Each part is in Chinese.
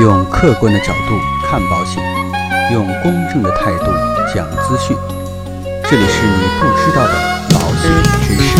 用客观的角度看保险，用公正的态度讲资讯。这里是你不知道的保险知识。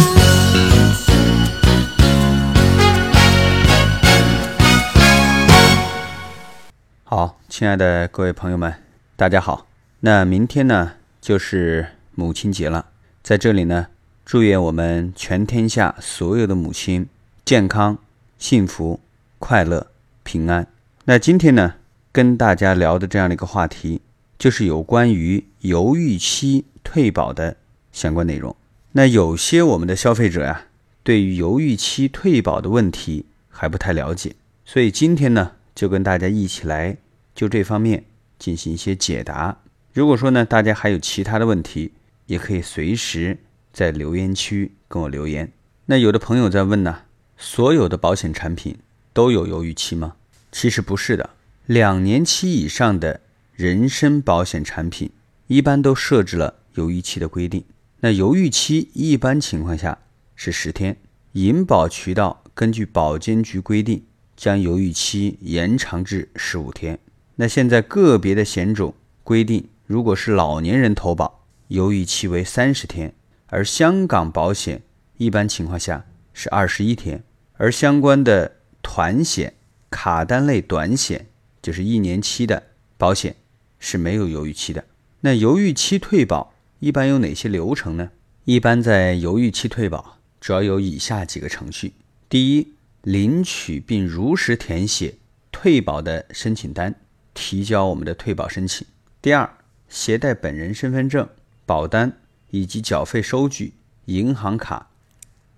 好，亲爱的各位朋友们，大家好。那明天呢，就是母亲节了，在这里呢，祝愿我们全天下所有的母亲健康、幸福、快乐、平安。那今天呢，跟大家聊的这样的一个话题，就是有关于犹豫期退保的相关内容。那有些我们的消费者呀，对于犹豫期退保的问题还不太了解，所以今天呢，就跟大家一起来就这方面进行一些解答。如果说呢，大家还有其他的问题，也可以随时在留言区跟我留言。那有的朋友在问呢，所有的保险产品都有犹豫期吗？其实不是的，两年期以上的人身保险产品一般都设置了犹豫期的规定。那犹豫期一般情况下是十天，银保渠道根据保监局规定。将犹豫期延长至十五天。那现在个别的险种规定，如果是老年人投保，犹豫期为三十天；而香港保险一般情况下是二十一天。而相关的团险、卡单类短险，就是一年期的保险是没有犹豫期的。那犹豫期退保一般有哪些流程呢？一般在犹豫期退保主要有以下几个程序：第一，领取并如实填写退保的申请单，提交我们的退保申请。第二，携带本人身份证、保单以及缴费收据、银行卡，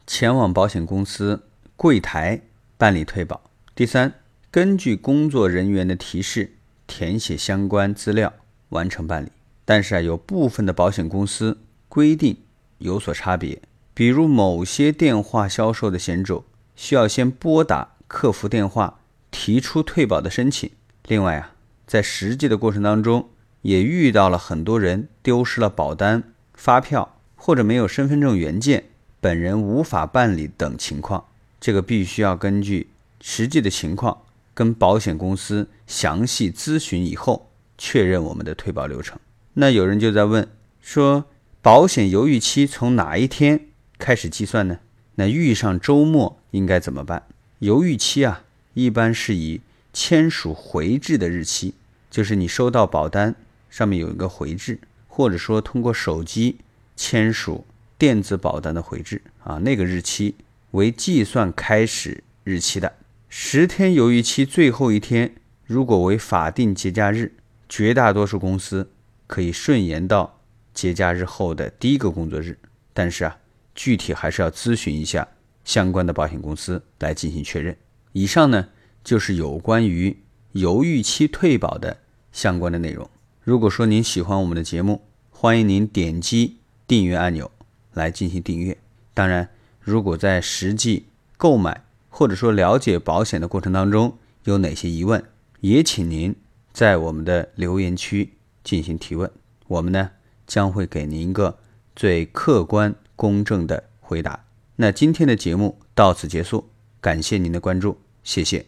前往保险公司柜台办理退保。第三，根据工作人员的提示填写相关资料，完成办理。但是啊，有部分的保险公司规定有所差别，比如某些电话销售的险种。需要先拨打客服电话提出退保的申请。另外啊，在实际的过程当中，也遇到了很多人丢失了保单、发票或者没有身份证原件，本人无法办理等情况。这个必须要根据实际的情况跟保险公司详细咨询以后，确认我们的退保流程。那有人就在问说，保险犹豫期从哪一天开始计算呢？那遇上周末应该怎么办？犹豫期啊，一般是以签署回执的日期，就是你收到保单上面有一个回执，或者说通过手机签署电子保单的回执啊，那个日期为计算开始日期的。十天犹豫期最后一天，如果为法定节假日，绝大多数公司可以顺延到节假日后的第一个工作日。但是啊。具体还是要咨询一下相关的保险公司来进行确认。以上呢就是有关于犹豫期退保的相关的内容。如果说您喜欢我们的节目，欢迎您点击订阅按钮来进行订阅。当然，如果在实际购买或者说了解保险的过程当中有哪些疑问，也请您在我们的留言区进行提问，我们呢将会给您一个最客观。公正的回答。那今天的节目到此结束，感谢您的关注，谢谢。